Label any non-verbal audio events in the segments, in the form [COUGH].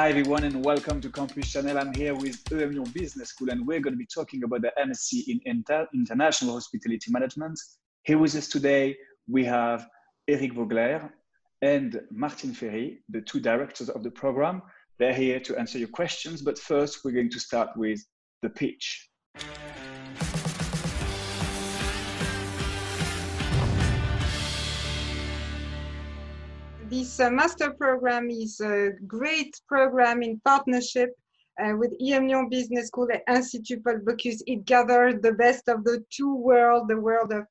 Hi everyone and welcome to Campus Channel. I'm here with EM Lyon Business School and we're going to be talking about the MSc in Inter International Hospitality Management. Here with us today we have Eric Vogler and Martin Ferry, the two directors of the program. They're here to answer your questions, but first we're going to start with the pitch. This uh, master program is a great program in partnership uh, with EM Lyon Business School and Institut Paul Bocuse. It gathers the best of the two worlds, the world of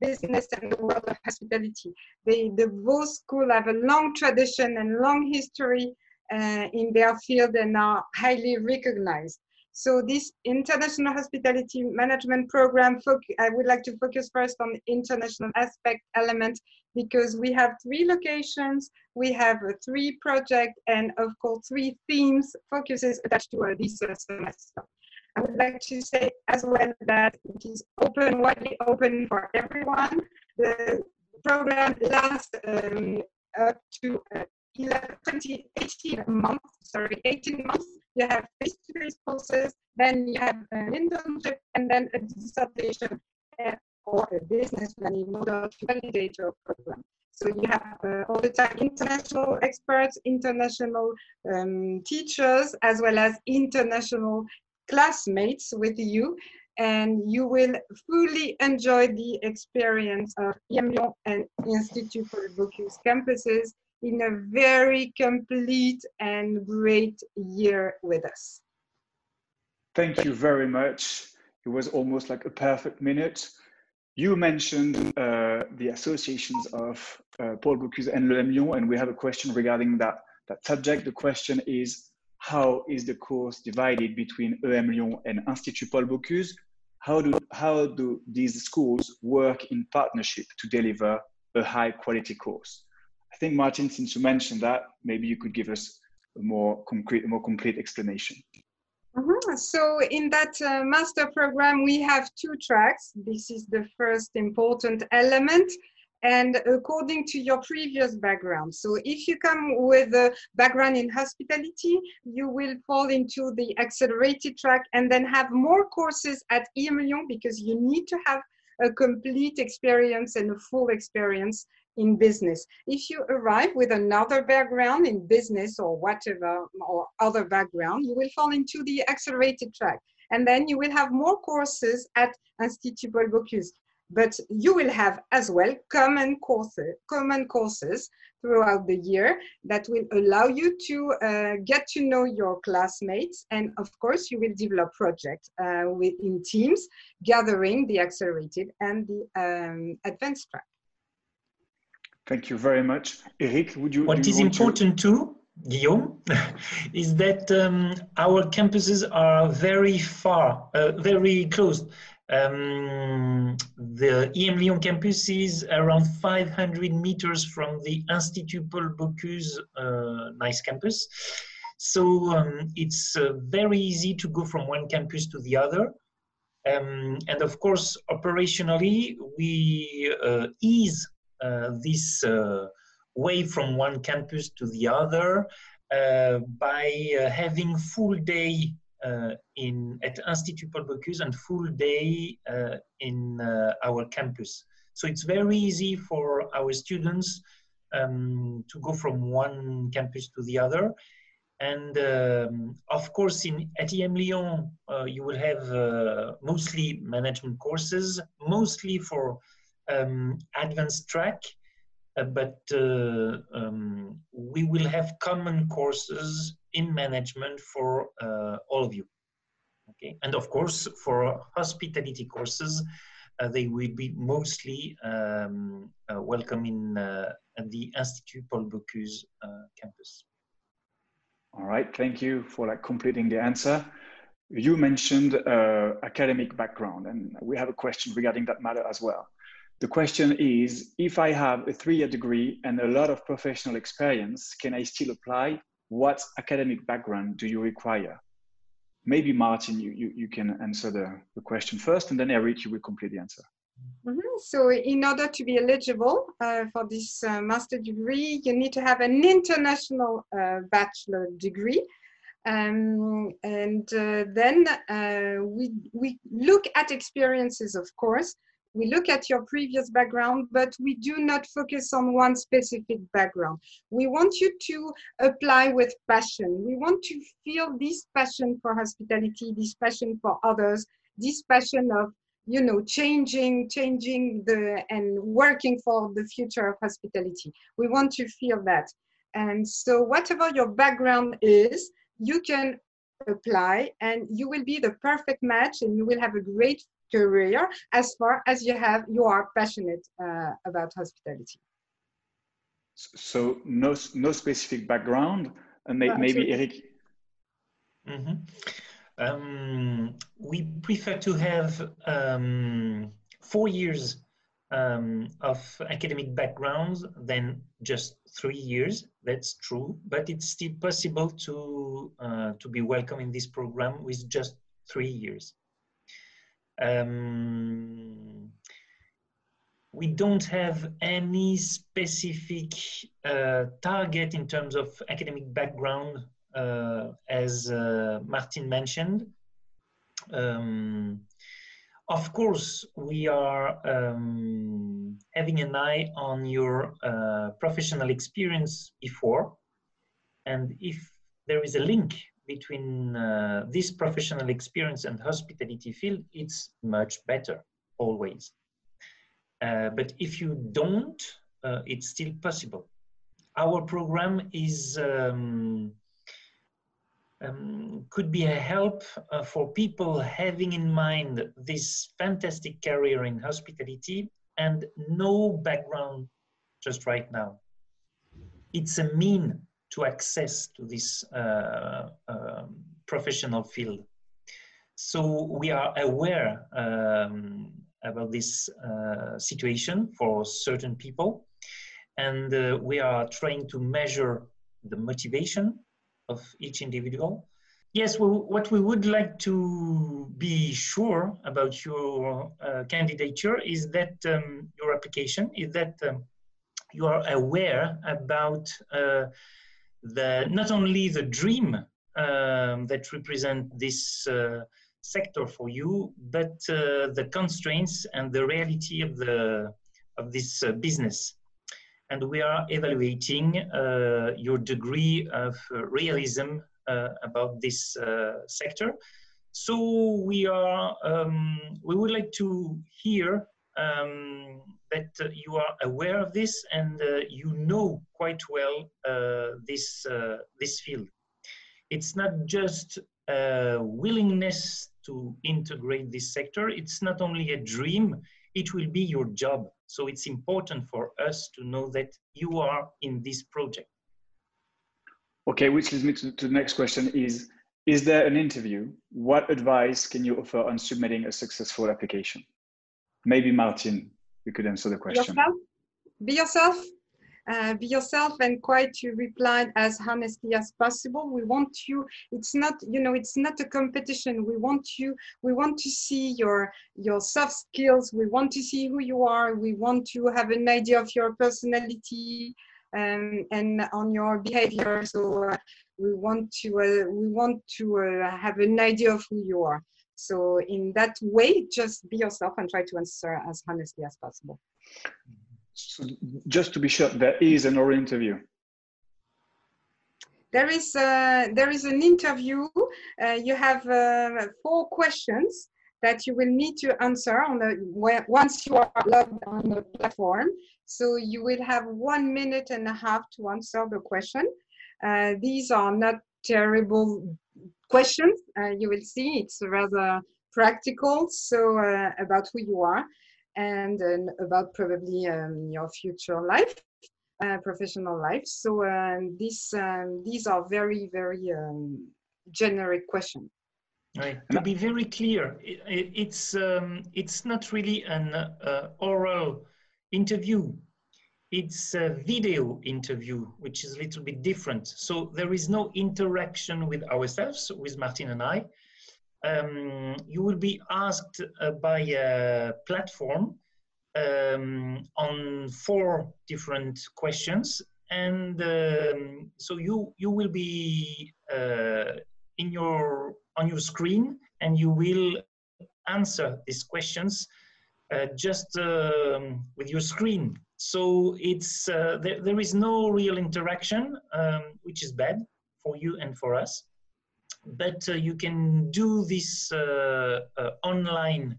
business and the world of hospitality. They, the both schools have a long tradition and long history uh, in their field and are highly recognized. So this international hospitality management program, I would like to focus first on the international aspect element because we have three locations, we have three projects, and of course three themes focuses attached to this semester. I would like to say as well that it is open, widely open for everyone. The program lasts um, up to uh, 11, 20, 18 months, sorry, 18 months you have face-to-face courses, then you have an internship, and then a dissertation or a business plan in to validate your program. So you have uh, all the time international experts, international um, teachers, as well as international classmates with you, and you will fully enjoy the experience of EM Lyon and Institut Paul Bocuse campuses in a very complete and great year with us. Thank you very much. It was almost like a perfect minute. You mentioned uh, the associations of uh, Paul Bocuse and Le Lyon, and we have a question regarding that, that subject. The question is, how is the course divided between EM Lyon and Institut Paul Bocuse? How do, how do these schools work in partnership to deliver a high quality course? I think Martin, since you mentioned that, maybe you could give us a more concrete, a more complete explanation. Mm-hmm. So in that uh, master program, we have two tracks. This is the first important element. And according to your previous background, so if you come with a background in hospitality, you will fall into the accelerated track and then have more courses at EM Lyon because you need to have a complete experience and a full experience in business. If you arrive with another background in business or whatever, or other background, you will fall into the accelerated track. And then you will have more courses at Institut Paul Bocuse. But you will have as well common courses, common courses throughout the year that will allow you to uh, get to know your classmates. And of course, you will develop projects uh, within teams, gathering the accelerated and the um, advanced track. Thank you very much. Eric, would you? What you important to... too, Guillaume, [LAUGHS] is that um, our campuses are very far, uh, very close. Um, the EM Lyon campus is around 500 meters from the Institut Paul Bocuse uh, nice campus. So um, it's uh, very easy to go from one campus to the other. Um, and of course, operationally, we uh, ease this uh, way from one campus to the other uh, by having full day in at Institut Paul Bocuse and full day in our campus. So it's very easy for our students um, to go from one campus to the other. And um, of course, in at EM Lyon, uh, you will have uh, mostly management courses, mostly for um, advanced track, uh, but uh, um, we will have common courses in management for uh, all of you. Okay, and of course for hospitality courses, uh, they will be mostly um, uh, welcome in uh, the Institut Paul Bocuse campus. All right, thank you for like completing the answer. You mentioned academic background, and we have a question regarding that matter as well. The question is, if I have a three-year degree and a lot of professional experience, can I still apply? What academic background do you require? Maybe Martin, you, you, you can answer the, the question first and then Eric, you will complete the answer. Mm -hmm. So, in order to be eligible uh, for this uh, master degree, you need to have an international uh, bachelor degree. Um, and uh, then uh, we, we look at experiences, of course. We look at your previous background, but we do not focus on one specific background. We want you to apply with passion. We want to feel this passion for hospitality, this passion for others, this passion of you know changing changing the and working for the future of hospitality we want to feel that and so whatever your background is you can apply and you will be the perfect match and you will have a great career as far as you have you are passionate uh, about hospitality so no no specific background and may, maybe eric mm -hmm. Um, we prefer to have um, four years um, of academic backgrounds than just three years. That's true, but it's still possible to uh, to be welcome in this program with just three years. Um, we don't have any specific uh, target in terms of academic background uh, as uh, Martin mentioned. Um, of course, we are um, having an eye on your uh, professional experience before. And if there is a link between uh, this professional experience and hospitality field, it's much better, always. Uh, but if you don't, uh, it's still possible. Our program is um, um, could be a help uh, for people having in mind this fantastic career in hospitality and no background just right now. It's a mean to access to this uh, um, professional field. So we are aware um, about this uh, situation for certain people and uh, we are trying to measure the motivation of each individual. Yes, well, what we would like to be sure about your uh, candidature is that um, your application is that um, you are aware about uh, the not only the dream um, that represent this uh, sector for you, but uh, the constraints and the reality of the of this uh, business and we are evaluating uh, your degree of uh, realism uh, about this sector. So we are, um, we would like to hear um, that uh, you are aware of this and uh, you know quite well uh, this this field. It's not just a willingness to integrate this sector. It's not only a dream. It will be your job. So it's important for us to know that you are in this project. Okay, which leads me to, to the next question is, is there an interview? What advice can you offer on submitting a successful application? Maybe Martin, you could answer the question. Yourself? Be yourself uh, be yourself and try to reply as honestly as possible. We want you, it's not, you know, it's not a competition. We want you, we want to see your, your soft skills. We want to see who you are. We want to have an idea of your personality um, and on your behavior. So uh, we want to, uh, we want to uh, have an idea of who you are. So in that way, just be yourself and try to answer as honestly as possible. So just to be sure, there is an oral interview. There is a, there is an interview. Uh, you have uh, four questions that you will need to answer on the once you are logged on the platform. So you will have one minute and a half to answer the question. Uh, these are not terrible questions. Uh, you will see it's rather practical. So uh, about who you are and about probably um, your future life, uh, professional life. So um, this, um, these are very, very um, generic questions. Right. To be very clear, it, it's um, it's not really an uh, oral interview. It's a video interview, which is a little bit different. So there is no interaction with ourselves, with Martin and I um, you will be asked uh, by a platform um, on four different questions, and um, so you you will be uh, in your on your screen, and you will answer these questions uh, just um, with your screen. So it's uh, there, there is no real interaction, um, which is bad for you and for us. But uh, you can do this uh, uh, online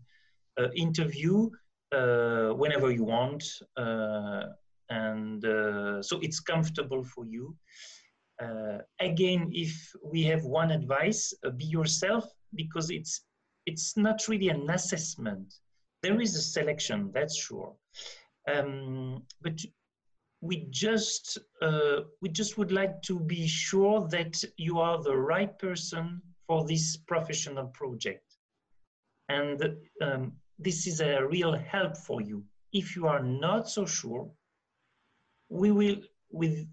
uh, interview whenever you want, and so it's comfortable for you. again, if we have one advice, be yourself because it's it's not really an assessment. There is a selection, that's sure. Um, but we just uh, we just would like to be sure that you are the right person for this professional project, and um, this is a real help for you. If you are not so sure, we will with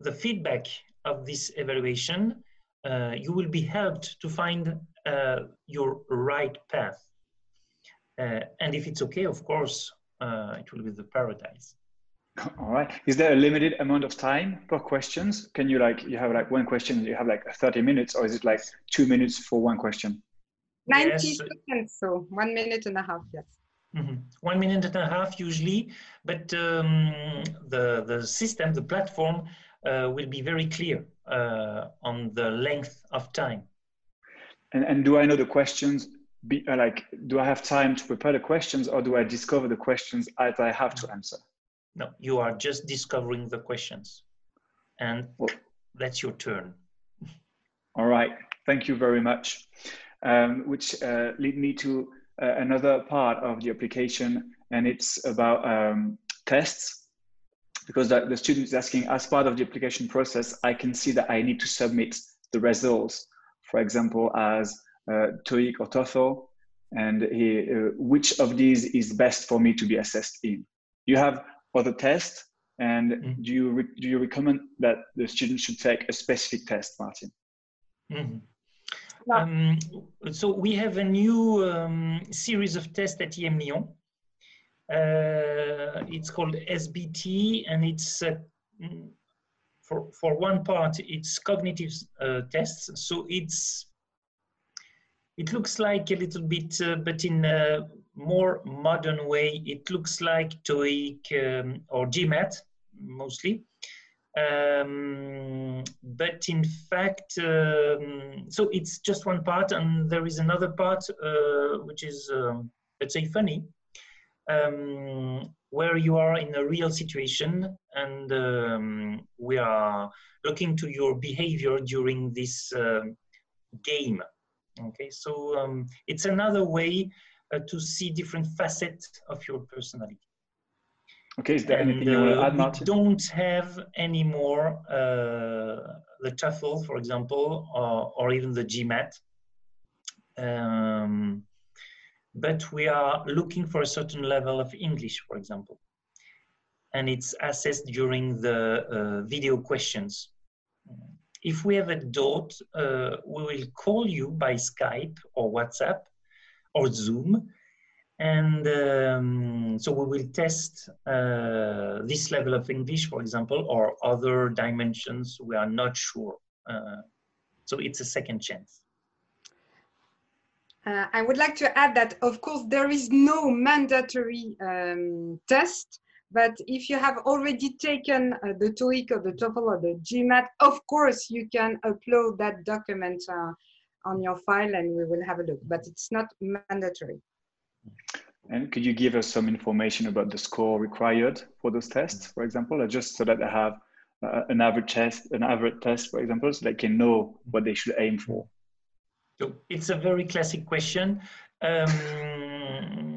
the feedback of this evaluation, uh, you will be helped to find uh, your right path. Uh, and if it's okay, of course, uh, it will be the paradise. [LAUGHS] All right. Is there a limited amount of time per questions? Can you like you have like one question, you have like 30 minutes, or is it like two minutes for one question? 90 yes. seconds, so one minute and a half, yes. Mm -hmm. One minute and a half usually, but um, the the system, the platform, uh, will be very clear uh, on the length of time. And and do I know the questions? Be, uh, like, do I have time to prepare the questions, or do I discover the questions as I have to answer? No, you are just discovering the questions. And well, that's your turn. All right. Thank you very much. Um, which uh, lead me to uh, another part of the application, and it's about um, tests. Because the, the student is asking, as part of the application process, I can see that I need to submit the results, for example, as TOEIC or TOEFL, and he, uh, which of these is best for me to be assessed in. You have other tests. And mm-hmm. do you do you recommend that the student should take a specific test, Martin? Mm-hmm. Um, so we have a new um, series of tests at EM Lyon. Uh, it's called SBT, and it's uh, mm, for for one part it's cognitive uh, tests. So it's it looks like a little bit, uh, but in a more modern way, it looks like TOEIC um, or GMAT mostly. Um, but in fact, um, so it's just one part, and there is another part uh, which is, um, let's say, funny, um, where you are in a real situation, and um, we are looking to your behavior during this game. Okay, so it's another way uh, to see different facets of your personality. Okay, is there and, anything you want to add, Martin? We don't have anymore uh, the TOEFL, for example, or, or even the GMAT. Um, but we are looking for a certain level of English, for example. And it's assessed during the uh, video questions. If we have a doubt, uh, we will call you by Skype or WhatsApp or Zoom. And um, so we will test uh, this level of English, for example, or other dimensions we are not sure. Uh, so it's a second chance. Uh, I would like to add that, of course, there is no mandatory um, test, but if you have already taken uh, the TOEIC or the TOEFL or the GMAT, of course, you can upload that document uh, on your file and we will have a look, but it's not mandatory. And could you give us some information about the score required for those tests, for example, just so that they have uh, an average test, an average test, for example, so they can know what they should aim for? So it's a very classic question. Um,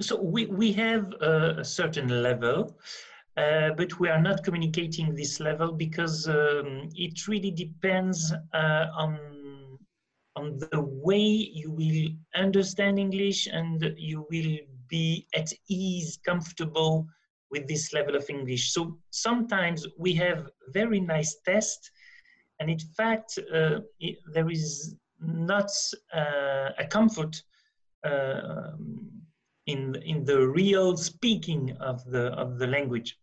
so we, we have a, a certain level, uh, but we are not communicating this level because um, it really depends uh, on on the way you will understand English and you will be at ease, comfortable with this level of English. So sometimes we have very nice tests, and in fact, uh, it, there is not uh, a comfort uh, in in the real speaking of the of the language.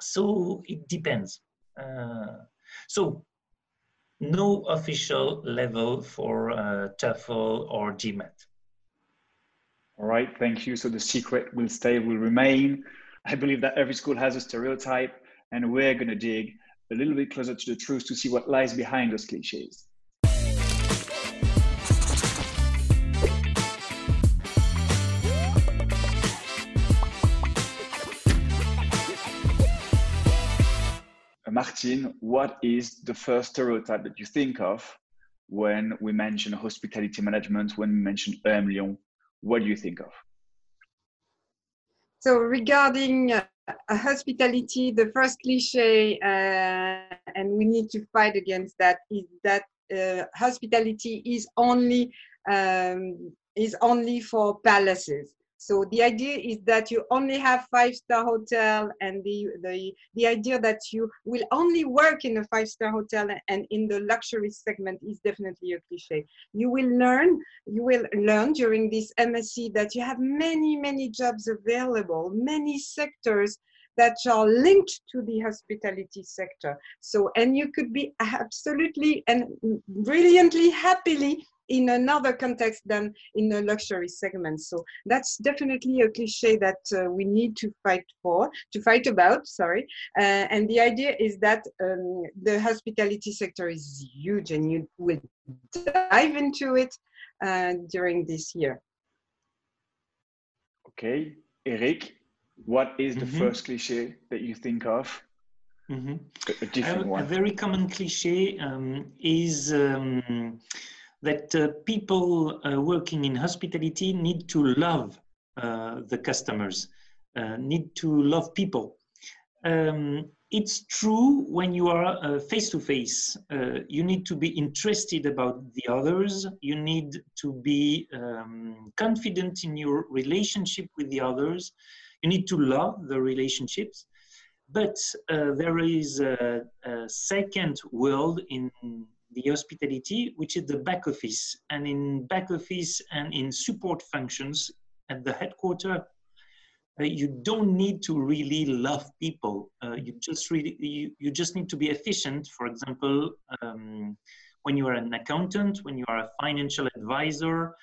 So it depends. Uh, so no official level for uh, TOEFL or GMAT. All right, thank you. So the secret will stay, will remain. I believe that every school has a stereotype, and we're going to dig a little bit closer to the truth to see what lies behind those cliches. Martin, what is the first stereotype that you think of when we mention hospitality management, when we mention EM Lyon? What do you think of? So regarding uh, hospitality, the first cliche, uh, and we need to fight against that, is that uh, hospitality is only um, is only for palaces. So the idea is that you only have five-star hotel and the, the, the idea that you will only work in a five-star hotel and in the luxury segment is definitely a cliche. You will learn, you will learn during this MSc that you have many, many jobs available, many sectors that are linked to the hospitality sector. So, and you could be absolutely and brilliantly happily in another context than in the luxury segment. So that's definitely a cliche that uh, we need to fight for, to fight about, sorry. Uh, and the idea is that um, the hospitality sector is huge and you will dive into it uh, during this year. Okay, Eric, what is the mm -hmm. first cliche that you think of? Mm -hmm. a, different one. A very common cliche um, is um, that uh, people uh, working in hospitality need to love uh, the customers, uh, need to love people. Um, it's true when you are face to face. You need to be interested about the others. You need to be um, confident in your relationship with the others. You need to love the relationships. But uh, there is a, a second world in the hospitality, which is the back office. And in back office and in support functions at the headquarter, uh, you don't need to really love people. Uh, you just really you, you just need to be efficient. For example, um, when you are an accountant, when you are a financial advisor,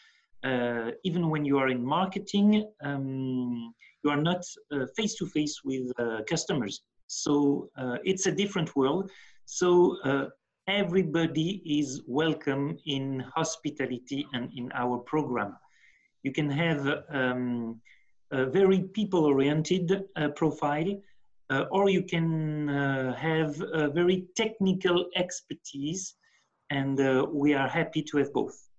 uh, even when you are in marketing, um, you are not face to face with uh, customers. So uh, it's a different world. So uh, everybody is welcome in hospitality and in our program. You can have um, a very people-oriented uh, profile, uh, or you can uh, have a very technical expertise, and uh, we are happy to have both.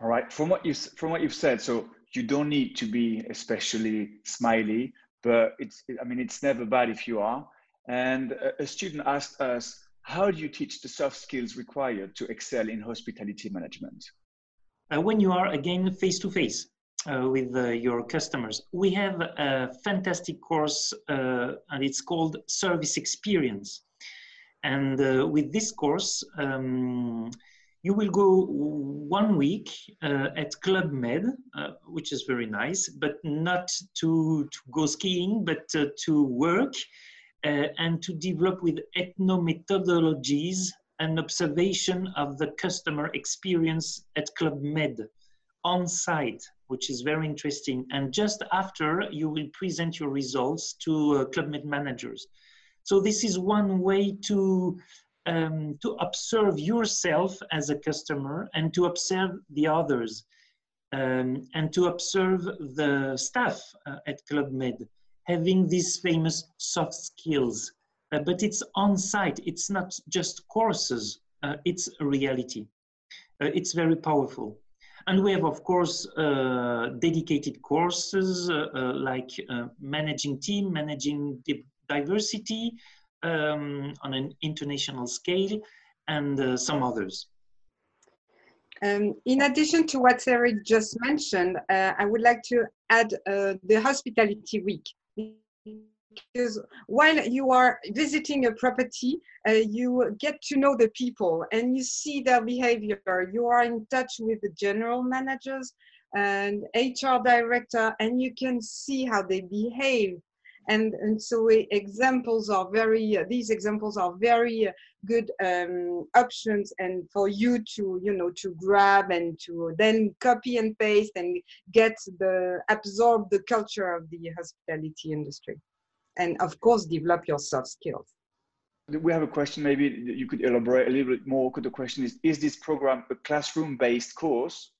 All right, from what you from what you've said, so you don't need to be especially smiley, but it's I mean it's never bad if you are. And a, a student asked us, how do you teach the soft skills required to excel in hospitality management? Uh, when you are again face to face with uh, your customers, we have a fantastic course uh, and it's called Service Experience. And uh, with this course, um, you will go one week uh, at Club Med, uh, which is very nice, but not to, to go skiing, but to work uh, and to develop with ethnomethodologies an observation of the customer experience at Club Med on site, which is very interesting. And just after, you will present your results to uh, Club Med managers. So this is one way to um, to observe yourself as a customer and to observe the others um, and to observe the staff uh, at Club Med having these famous soft skills. Uh, but it's on site, it's not just courses, uh, it's a reality. Uh, it's very powerful. And we have, of course, uh, dedicated courses uh, uh, like managing team, managing diversity um, on an international scale, and some others. Um, in addition to what Eric just mentioned, uh, I would like to add uh, the Hospitality Week because while you are visiting a property, uh, you get to know the people and you see their behavior. You are in touch with the general managers, and HR director, and you can see how they behave. And, and so examples are very, uh, these examples are very uh, good um, options and for you to, you know, to grab and to then copy and paste and get the, absorb the culture of the hospitality industry. And of course, develop your soft skills. We have a question, maybe you could elaborate a little bit more. The question is, is this program a classroom-based course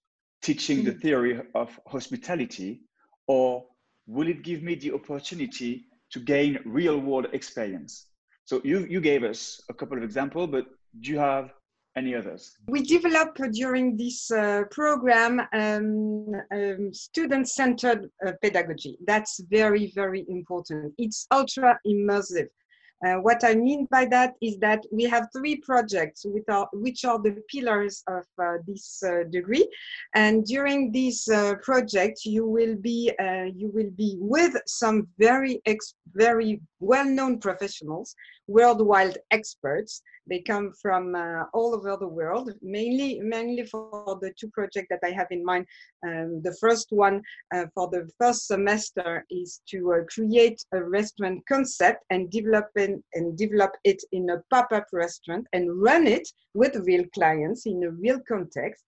teaching the mm. theory of hospitality or will it give me the opportunity to gain real world experience? So you, you gave us a couple of examples, but do you have any others? We develop during this uh, program um, um, student-centered uh, pedagogy. That's very, very important. It's ultra immersive. Uh, what I mean by that is that we have three projects are, which are the pillars of uh, this uh, degree. And during this uh, project, you will be uh, you will be with some very very well-known professionals, worldwide experts they come from uh, all over the world, mainly, mainly for the two projects that I have in mind. Um, the first one uh, for the first semester is to uh, create a restaurant concept and develop, and develop it in a pop-up restaurant and run it with real clients in a real context.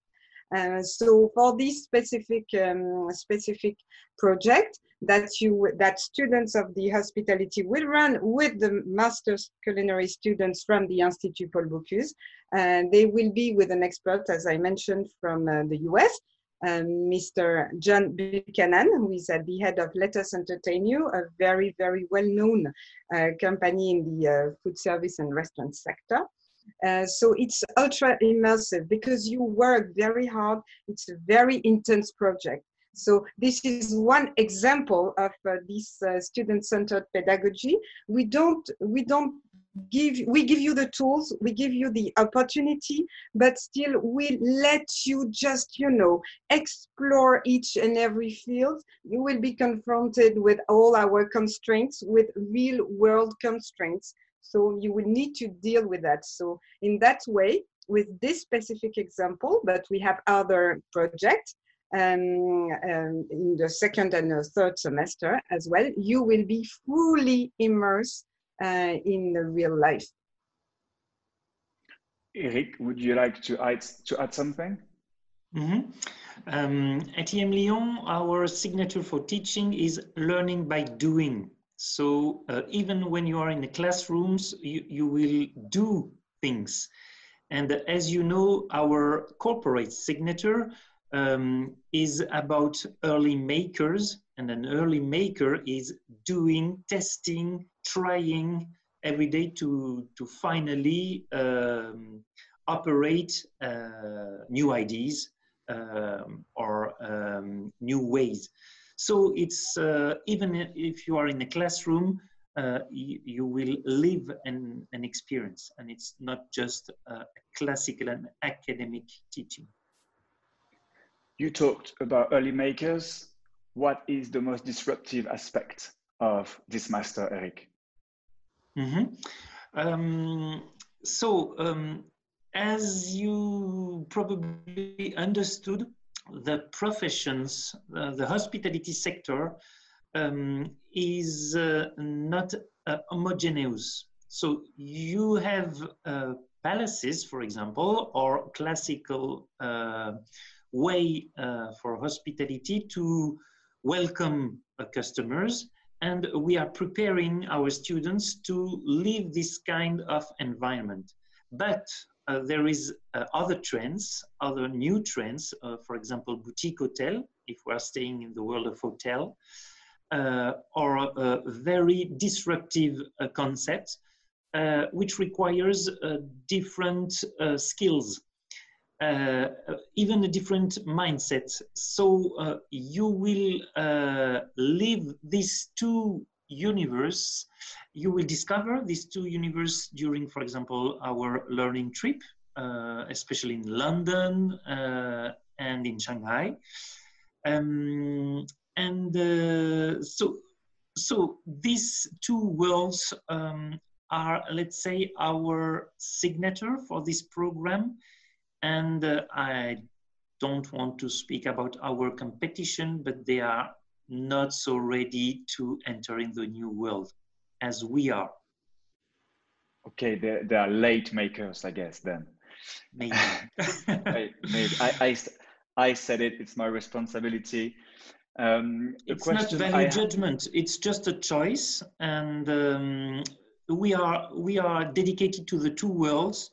Uh, so for this specific um, specific project that you that students of the hospitality will run with the master's culinary students from the Institut Paul Bocuse, and they will be with an expert, as I mentioned, from uh, the US. Um, Mr. John Buchanan, who is at the head of Lettuce Entertain You, a very, very well-known uh, company in the uh, food service and restaurant sector. Uh, so it's ultra immersive because you work very hard. It's a very intense project. So this is one example of uh, this uh, student-centered pedagogy. We don't, we don't give, we give you the tools, we give you the opportunity, but still we let you just, you know, explore each and every field. You will be confronted with all our constraints, with real world constraints. So you will need to deal with that. So in that way, with this specific example, but we have other projects, um, um, in the second and the third semester as well, you will be fully immersed uh, in the real life. Eric, would you like to add, to add something? Mm -hmm. um, at EM Lyon, our signature for teaching is learning by doing. So uh, even when you are in the classrooms, you, you will do things. And as you know, our corporate signature um, is about early makers, and an early maker is doing, testing, trying every day to, to finally um, operate uh, new ideas um, or um, new ways. So it's uh, even if you are in a classroom, uh, you, you, will live an, an experience, and it's not just a classical and academic teaching. You talked about early makers. What is the most disruptive aspect of this master, Eric? Mm -hmm. um, so, um, as you probably understood, the professions, uh, the hospitality sector um, is uh, not uh, homogeneous. So you have uh, palaces, for example, or classical uh, way uh, for hospitality to welcome customers and we are preparing our students to live this kind of environment. But uh, there is uh, other trends, other new trends, uh, for example, boutique hotel, if we are staying in the world of hotel, uh, or a very disruptive concept, which requires different skills uh, even a different mindset. So uh, you will uh, live these two universe. You will discover these two universe during, for example, our learning trip, uh, especially in London uh, and in Shanghai. Um, and uh, so, so these two worlds um, are, let's say, our signature for this program and uh, I don't want to speak about our competition, but they are not so ready to enter in the new world as we are. Okay, they, they are late makers, I guess, then. Maybe. [LAUGHS] [LAUGHS] I, maybe. I, I, I said it, it's my responsibility. Um, it's not value judgment, it's just a choice. And um, we, are, we are dedicated to the two worlds.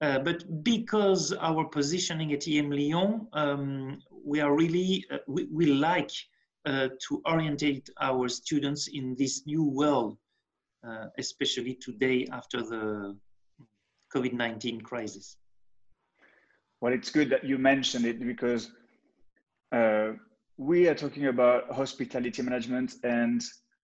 Uh, but because our positioning at EM Lyon, um, we are really, uh, we, we like uh, to orientate our students in this new world, uh, especially today after the COVID-19 crisis. Well, it's good that you mentioned it because uh, we are talking about hospitality management and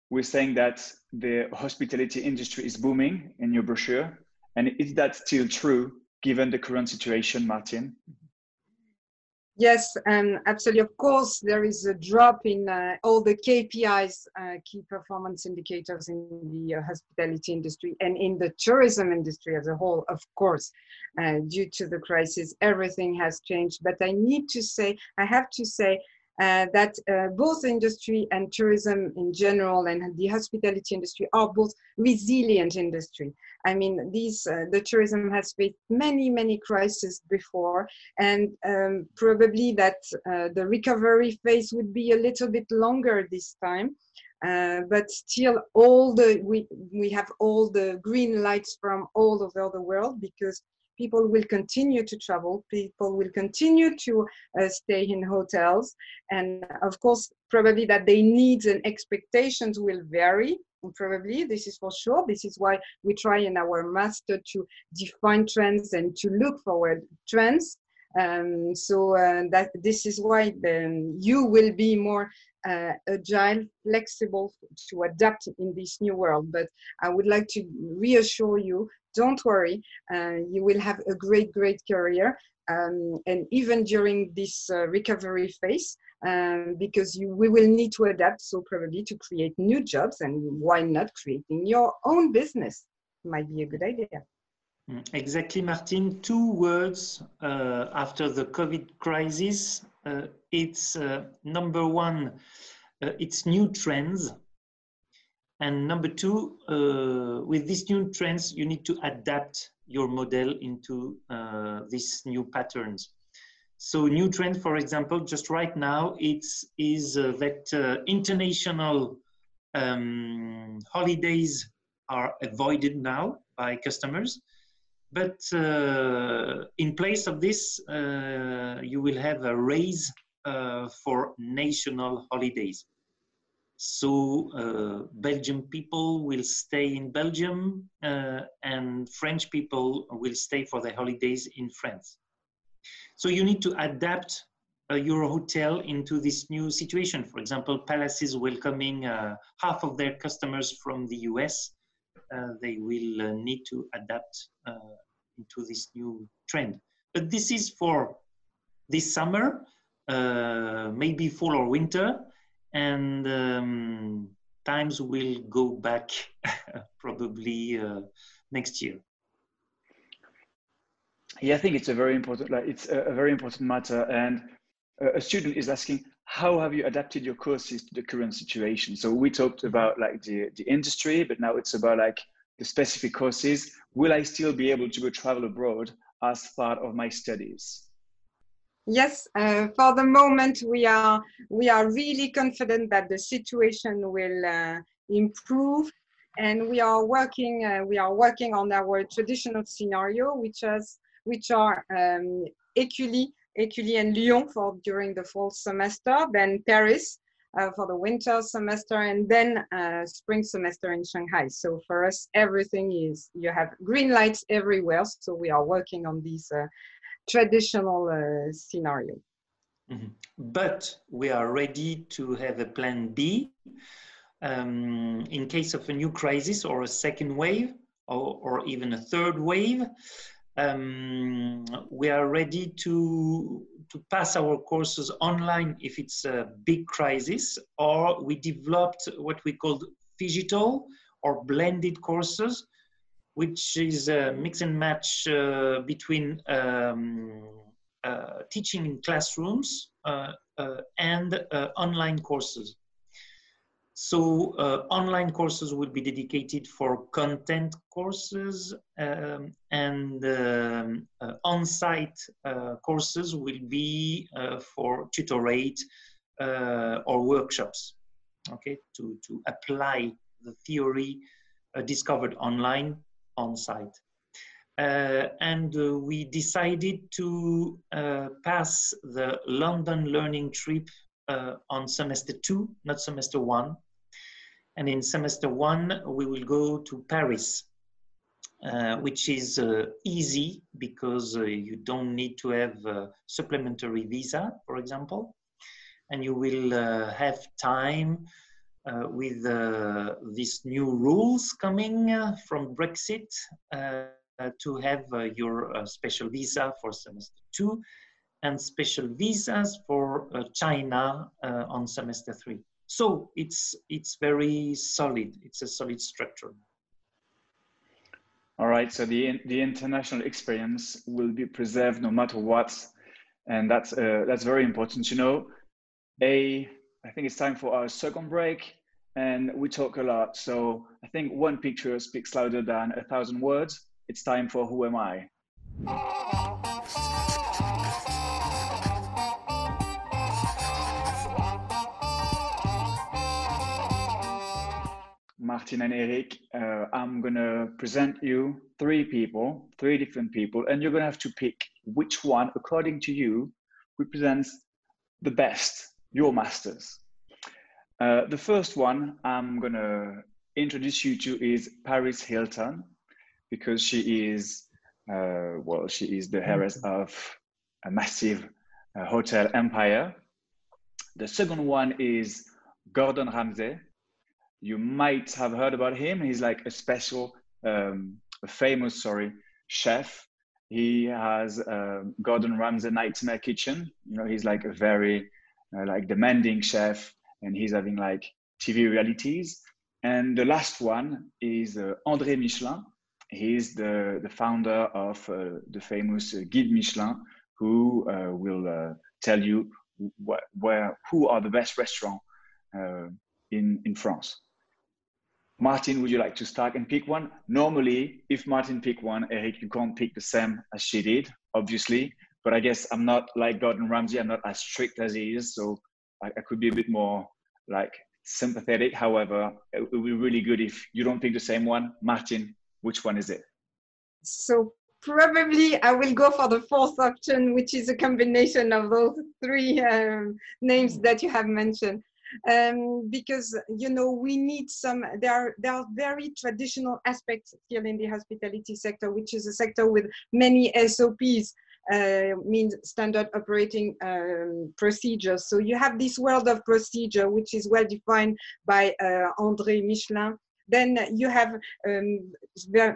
we're saying that the hospitality industry is booming in your brochure. And is that still true given the current situation, Martin? Yes, and absolutely. Of course, there is a drop in uh, all the KPIs, uh, key performance indicators in the uh, hospitality industry and in the tourism industry as a whole. Of course, uh, due to the crisis, everything has changed. But I need to say, I have to say, uh, that uh, both industry and tourism in general and the hospitality industry are both resilient industry. I mean, these uh, the tourism has faced many many crises before, and um, probably that uh, the recovery phase would be a little bit longer this time. Uh, but still, all the we we have all the green lights from all over the world because people will continue to travel, people will continue to uh, stay in hotels. And of course, probably that their needs and expectations will vary. Probably, this is for sure. This is why we try in our master to define trends and to look forward trends. Um, so uh, that this is why the, you will be more uh, agile, flexible to adapt in this new world. But I would like to reassure you don't worry, uh, you will have a great, great career. Um, and even during this uh, recovery phase, um, because you, we will need to adapt, so probably to create new jobs, and why not creating your own business? Might be a good idea. Mm, exactly, Martin. Two words uh, after the COVID crisis. Uh, it's uh, number one, uh, it's new trends and number two, uh, with these new trends, you need to adapt your model into uh, these new patterns. So new trend, for example, just right now, it's is uh, that uh, international um, holidays are avoided now by customers. But uh, in place of this, uh, you will have a raise for national holidays. So uh, Belgian people will stay in Belgium uh, and French people will stay for their holidays in France. So you need to adapt uh, your hotel into this new situation. For example, Palaces welcoming uh, half of their customers from the US. Uh, they will uh, need to adapt into this new trend. But this is for this summer, maybe fall or winter and um, times will go back [LAUGHS] probably uh, next year. Yeah, I think it's a very important, like it's a, a very important matter. And a student is asking, how have you adapted your courses to the current situation? So we talked mm-hmm. about like the, the industry, but now it's about like the specific courses. Will I still be able to go travel abroad as part of my studies? Yes, uh, for the moment we are we are really confident that the situation will uh, improve, and we are working uh, we are working on our traditional scenario, which is which are um, Écully, Écully and Lyon for during the fall semester, then Paris uh, for the winter semester, and then uh, spring semester in Shanghai. So for us, everything is you have green lights everywhere. So we are working on these uh, traditional uh, scenario. Mm -hmm. But we are ready to have a plan B um, in case of a new crisis or a second wave or, or even a third wave. Um, we are ready to to pass our courses online if it's a big crisis, or we developed what we called digital or blended courses which is a mix and match uh, between um, uh, teaching in classrooms uh, uh, and online courses. So online courses will be dedicated for content courses um, and um, on-site courses will be for tutorate or workshops, okay, to, to apply the theory uh, discovered online on site. Uh, and uh, we decided to uh, pass the London learning trip uh, on semester two, not semester one. And in semester one, we will go to Paris, uh, which is easy because you don't need to have a supplementary visa, for example. And you will have time uh, with uh, these new rules coming uh, from Brexit to have your special visa for semester two and special visas for China on semester three. So it's, it's very solid. It's a solid structure. All right, so the, the international experience will be preserved no matter what. And that's, uh, that's very important. You know, a I think it's time for our second break. And we talk a lot. So I think one picture speaks louder than a thousand words. It's time for Who Am I? Martin and Eric, uh, I'm gonna present you three people, three different people, and you're gonna have to pick which one, according to you, represents the best, your masters. Uh, the first one I'm going to introduce you to is Paris Hilton because she is, uh, well, she is the heiress mm-hmm. of a massive uh, hotel empire. The second one is Gordon Ramsay. You might have heard about him. He's like a special, um, a famous, sorry, chef. He has um, Gordon Ramsay Nightmare Kitchen. You know, he's like a very uh, like demanding chef and he's having like TV realities. And the last one is uh, André Michelin. He's the, the founder of uh, the famous uh, Guide Michelin, who uh, will uh, tell you wh where who are the best restaurants in, in France. Martin, would you like to start and pick one? Normally, if Martin pick one, Eric, you can't pick the same as she did, obviously. But I guess I'm not like Gordon Ramsay. I'm not as strict as he is, so I, I could be a bit more like sympathetic. However, it would be really good if you don't pick the same one. Martin, which one is it? So probably I will go for the fourth option, which is a combination of those three um, names that you have mentioned. Um, because you know we need some there are there are very traditional aspects still in the hospitality sector which is a sector with many SOPs means standard operating um, procedures. So you have this world of procedure, which is well defined by uh, André Michelin. Then you have um,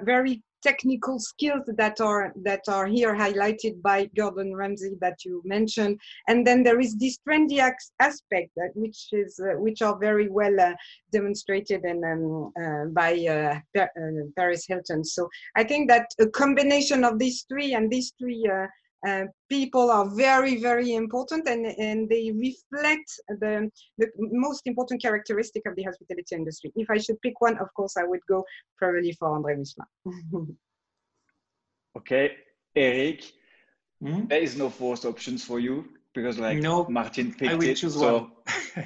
very technical skills that are that are here highlighted by Gordon Ramsay that you mentioned, and then there is this trendy aspect that which is uh, which are very well uh, demonstrated and um, uh, by uh, uh, Paris Hilton. So I think that a combination of these three and these three uh, people are very, very important and, and they reflect the, the most important characteristic of the hospitality industry. If I should pick one, of course, I would go probably for André Michelin. [LAUGHS] okay, Eric, hmm? there is no forced options for you because like no, Martin picked I would it. Choose so.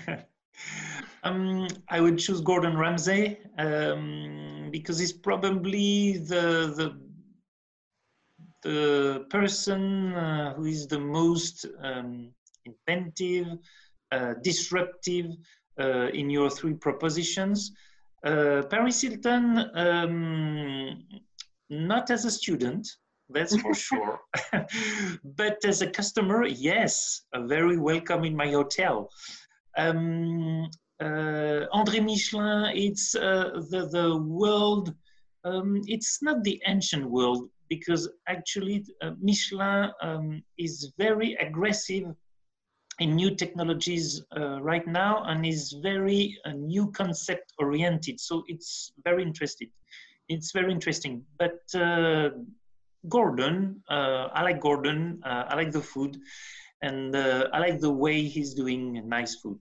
one. [LAUGHS] um, I would choose Gordon Ramsay um, because he's probably the, the the person uh, who is the most um, inventive, uh, disruptive uh, in your three propositions. Uh, Paris Hilton, um, not as a student, that's for [LAUGHS] sure, [LAUGHS] but as a customer, yes, very welcome in my hotel. Um, uh, André Michelin, it's uh, the, the world, um, it's not the ancient world, because actually uh, Michelin um, is very aggressive in new technologies uh, right now and is very uh, new concept oriented. So it's very interesting. It's very interesting. But uh, Gordon. Uh, I like Gordon. Uh, I like the food, and I like the way he's doing nice food.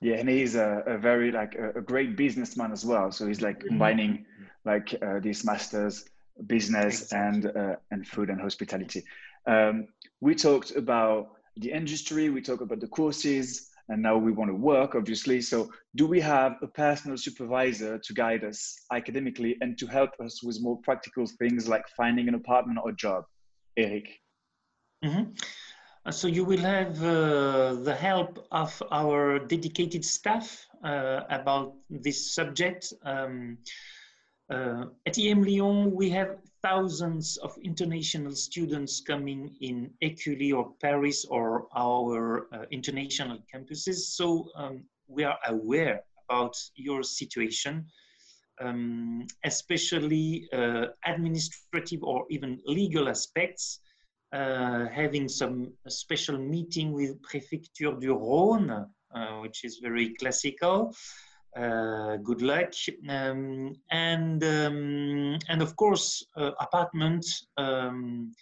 Yeah, and he's a, a very like a, a, great businessman as well. So he's like mm-hmm. combining like uh, these masters business exactly. and uh, and food and hospitality. Um, we talked about the industry. We talked about the courses and now we want to work obviously so do we have a personal supervisor to guide us academically and to help us with more practical things like finding an apartment or job eric mm-hmm. Uh, so you will have uh, the help of our dedicated staff uh, about this subject um, uh, at EM Lyon, we have thousands of international students coming in Écully or Paris or our uh, international campuses. So um, we are aware about your situation, um, especially uh, administrative or even legal aspects. Uh, having some special meeting with Préfecture du Rhône, uh, which is very classical, uh, good luck. Um, and um, and of course uh, apartment um,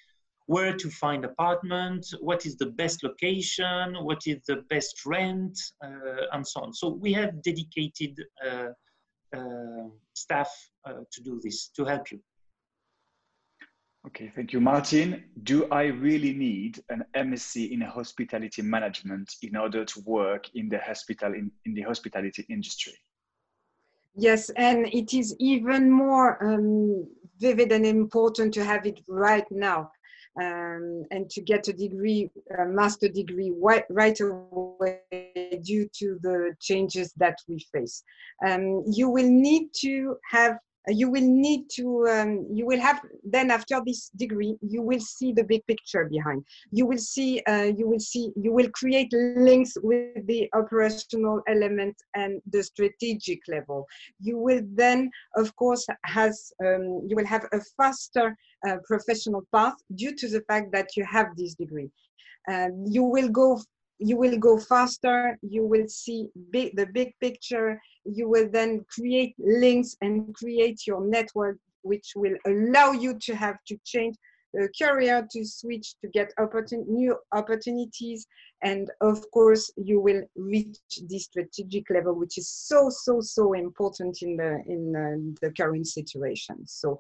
where to find apartment what is the best location what is the best rent uh, and so on. So we have dedicated uh, uh, staff to do this to help you Okay, thank you, Martin. Do I really need an MSc in hospitality management in order to work in the hospital in, in the hospitality industry? Yes, and it is even more um, vivid and important to have it right now. Um, and to get a degree, a master degree right, right away due to the changes that we face. Um, you will need to have you will need to um, you will have then after this degree you will see the big picture behind. You will see uh, you will see you will create links with the operational element and the strategic level. You will then of course has um, you will have a faster uh, professional path due to the fact that you have this degree. Uh, you will go you will go faster you will see big, the big picture you will then create links and create your network which will allow you to have to change the career to switch to get opportun new opportunities and of course you will reach the strategic level which is so so so important in the in uh, the current situation. So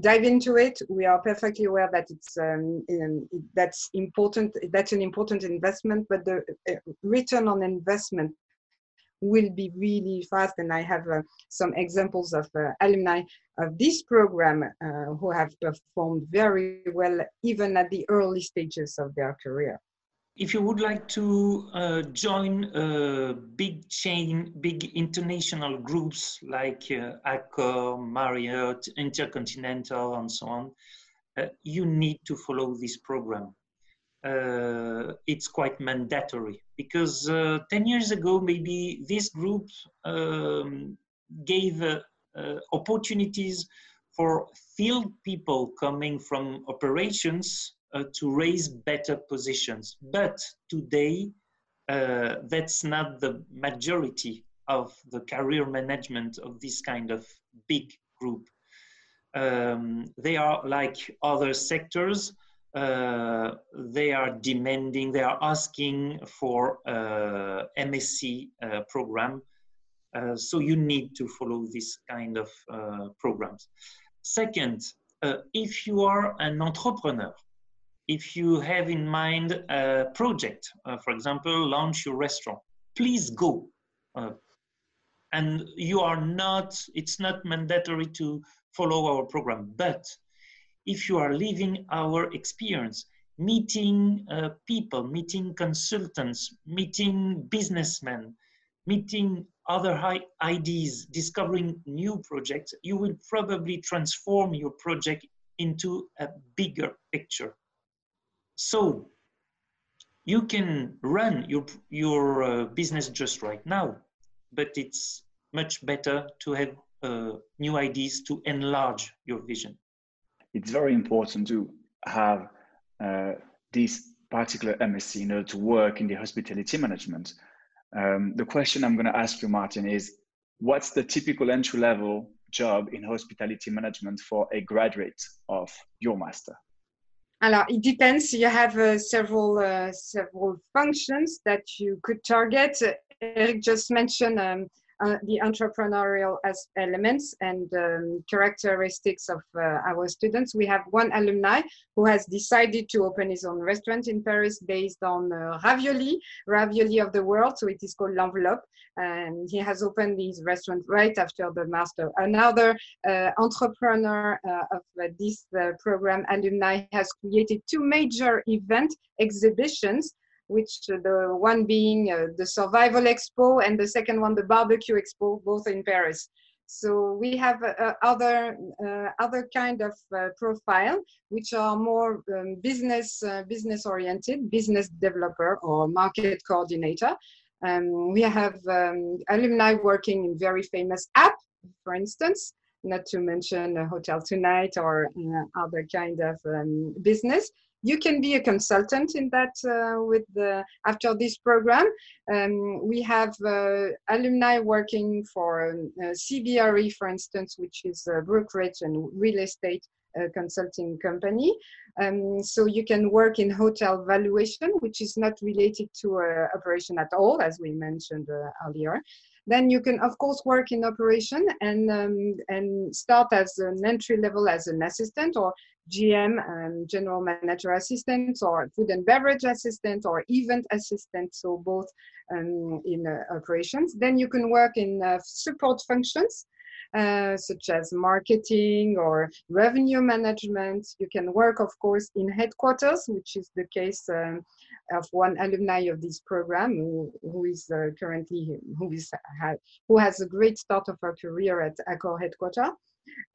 dive into it. We are perfectly aware that it's um, in, that's important. That's an important investment, but the uh, return on investment will be really fast. And I have uh, some examples of uh, alumni of this program uh, who have performed very well, even at the early stages of their career if you would like to uh, join uh, big chain, big international groups like uh, Accor, Marriott, Intercontinental, and so on, uh, you need to follow this program. Uh, it's quite mandatory because uh, 10 years ago, maybe this group um, gave opportunities for field people coming from operations uh, to raise better positions. But today, uh, that's not the majority of the career management of this kind of big group. Um, they are like other sectors. Uh, they are demanding, they are asking for uh, MSc uh, program. Uh, so you need to follow this kind of uh, programs. Second, if you are an entrepreneur, if you have in mind a project, uh, for example, launch your restaurant, please go. Uh, and you are not, it's not mandatory to follow our program, but if you are living our experience, meeting uh, people, meeting consultants, meeting businessmen, meeting other high ideas, discovering new projects, you will probably transform your project into a bigger picture. So you can run your, your uh, business just right now, but it's much better to have uh, new ideas to enlarge your vision. It's very important to have uh, this particular MSc in order to work in the hospitality management. Um, the question I'm going to ask you, Martin, is what's the typical entry level job in hospitality management for a graduate of your master? Alors, it depends. You have uh, several uh, several functions that you could target. Eric just mentioned um, uh, the entrepreneurial as elements and um, characteristics of uh, our students. We have one alumni who has decided to open his own restaurant in Paris based on uh, ravioli, ravioli of the world. So it is called L'Enveloppe. And he has opened his restaurant right after the master. Another uh, entrepreneur uh, of this program alumni has created two major event exhibitions which uh, the one being uh, the Survival Expo and the second one the Barbecue Expo, both in Paris. So we have uh, other uh, other kind of uh, profile, which are more um, business uh, business oriented, business developer or market coordinator. Um, we have um, alumni working in very famous app, for instance, not to mention a Hotel Tonight or other kind of um, business you can be a consultant in that uh, with the after this program. Um, we have uh, alumni working for um, uh, CBRE for instance which is a brokerage and real estate uh, consulting company. Um, so you can work in hotel valuation which is not related to uh, operation at all as we mentioned uh, earlier then you can of course work in operation and um, and start as an entry level as an assistant or GM and general manager assistant or food and beverage assistant or event assistant, so both um, in uh, operations. Then you can work in uh, support functions, uh, such as marketing or revenue management. You can work, of course, in headquarters, which is the case um, of one alumni of this program who, who is uh, currently, who, is, who has a great start of her career at Accor headquarters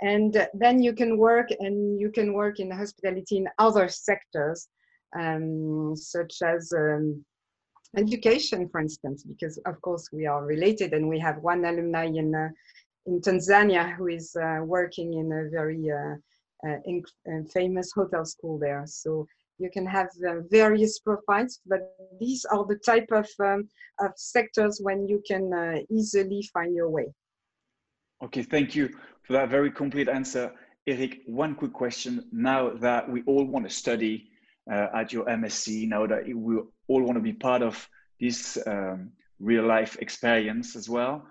and then you can work and you can work in hospitality in other sectors um, such as um, education for instance because of course we are related and we have one alumni in uh, in Tanzania who is uh, working in a very uh, uh in, famous hotel school there so you can have various profiles but these are the type of um, of sectors when you can easily find your way okay thank you for that very complete answer. Eric, one quick question. Now that we all want to study uh, at your MSc, now that we all want to be part of this um, real life experience as well,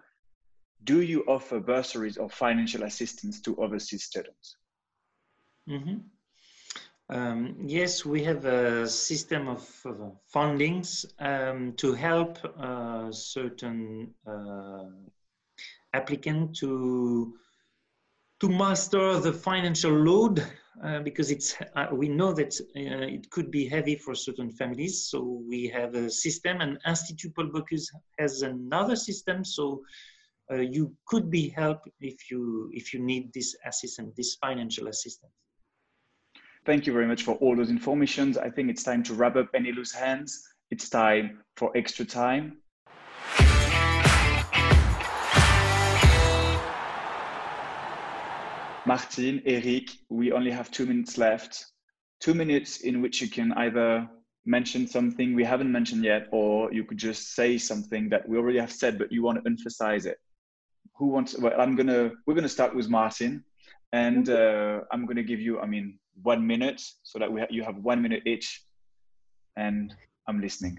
do you offer bursaries or financial assistance to overseas students? Mm-hmm. Um, yes, we have a system of fundings um, to help uh, certain uh, applicant to to master the financial load uh, because it's uh, we know that uh, it could be heavy for certain families so we have a system and Institut Paul Bocuse has another system so uh, you could be helped if you if you need this assistance this financial assistance thank you very much for all those informations i think it's time to wrap up any loose hands it's time for extra time Martin, Eric, we only have two minutes left. Two minutes in which you can either mention something we haven't mentioned yet, or you could just say something that we already have said, but you want to emphasize it. Who wants? Well, I'm gonna. We're gonna start with Martin, and uh, I'm gonna give you. I mean, one minute, so that we ha- you have one minute each, and I'm listening.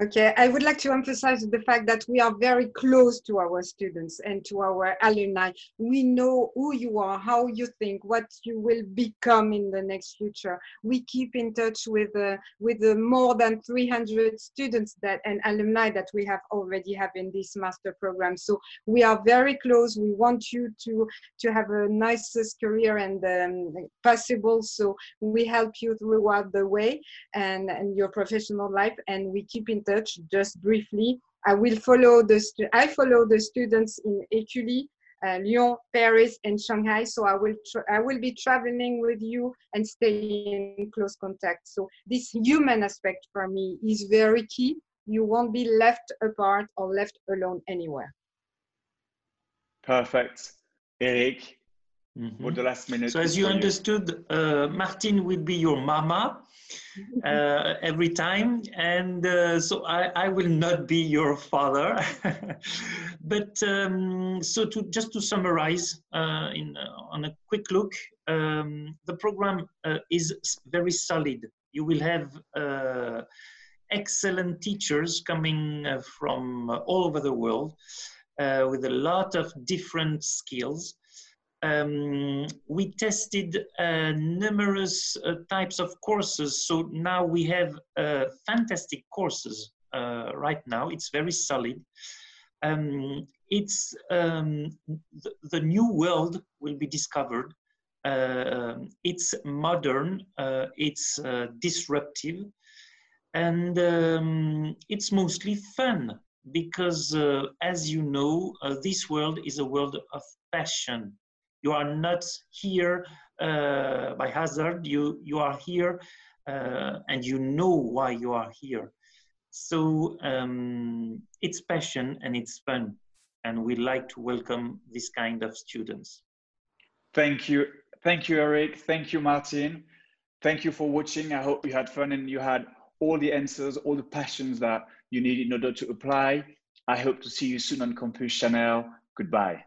Okay, I would like to emphasize the fact that we are very close to our students and to our alumni. We know who you are, how you think, what you will become in the next future. We keep in touch with uh, with the more than 300 students that and alumni that we have already have in this master program. So we are very close. We want you to to have a nicest career and um, possible. So we help you throughout the way and and your professional life, and we keep in touch just briefly. I will follow the I follow the students in Écully, uh, Lyon, Paris, and Shanghai. So I will I will be traveling with you and stay in close contact. So this human aspect for me is very key. You won't be left apart or left alone anywhere. Perfect, Eric. Mm-hmm. for the last minute. So, as you understood, uh, Martin will be your mama uh, every time, and uh, so I, I, will not be your father. [LAUGHS] but um, so, to just to summarize, uh, in uh, on a quick look, um, the program uh, is very solid. You will have excellent teachers coming from all over the world with a lot of different skills um, we tested uh, numerous uh, types of courses. So now we have uh, fantastic courses uh, right now. It's very solid. Um, it's um, the, new world will be discovered. Uh, it's modern. Uh, it's disruptive, and um, it's mostly fun because, as you know, this world is a world of passion you are not here uh, by hazard. You you are here, uh, and you know why you are here. So um, it's passion and it's fun, and we like to welcome this kind of students. Thank you, thank you, Eric. Thank you, Martin. Thank you for watching. I hope you had fun and you had all the answers, all the passions that you need in order to apply. I hope to see you soon on Campus Channel. Goodbye.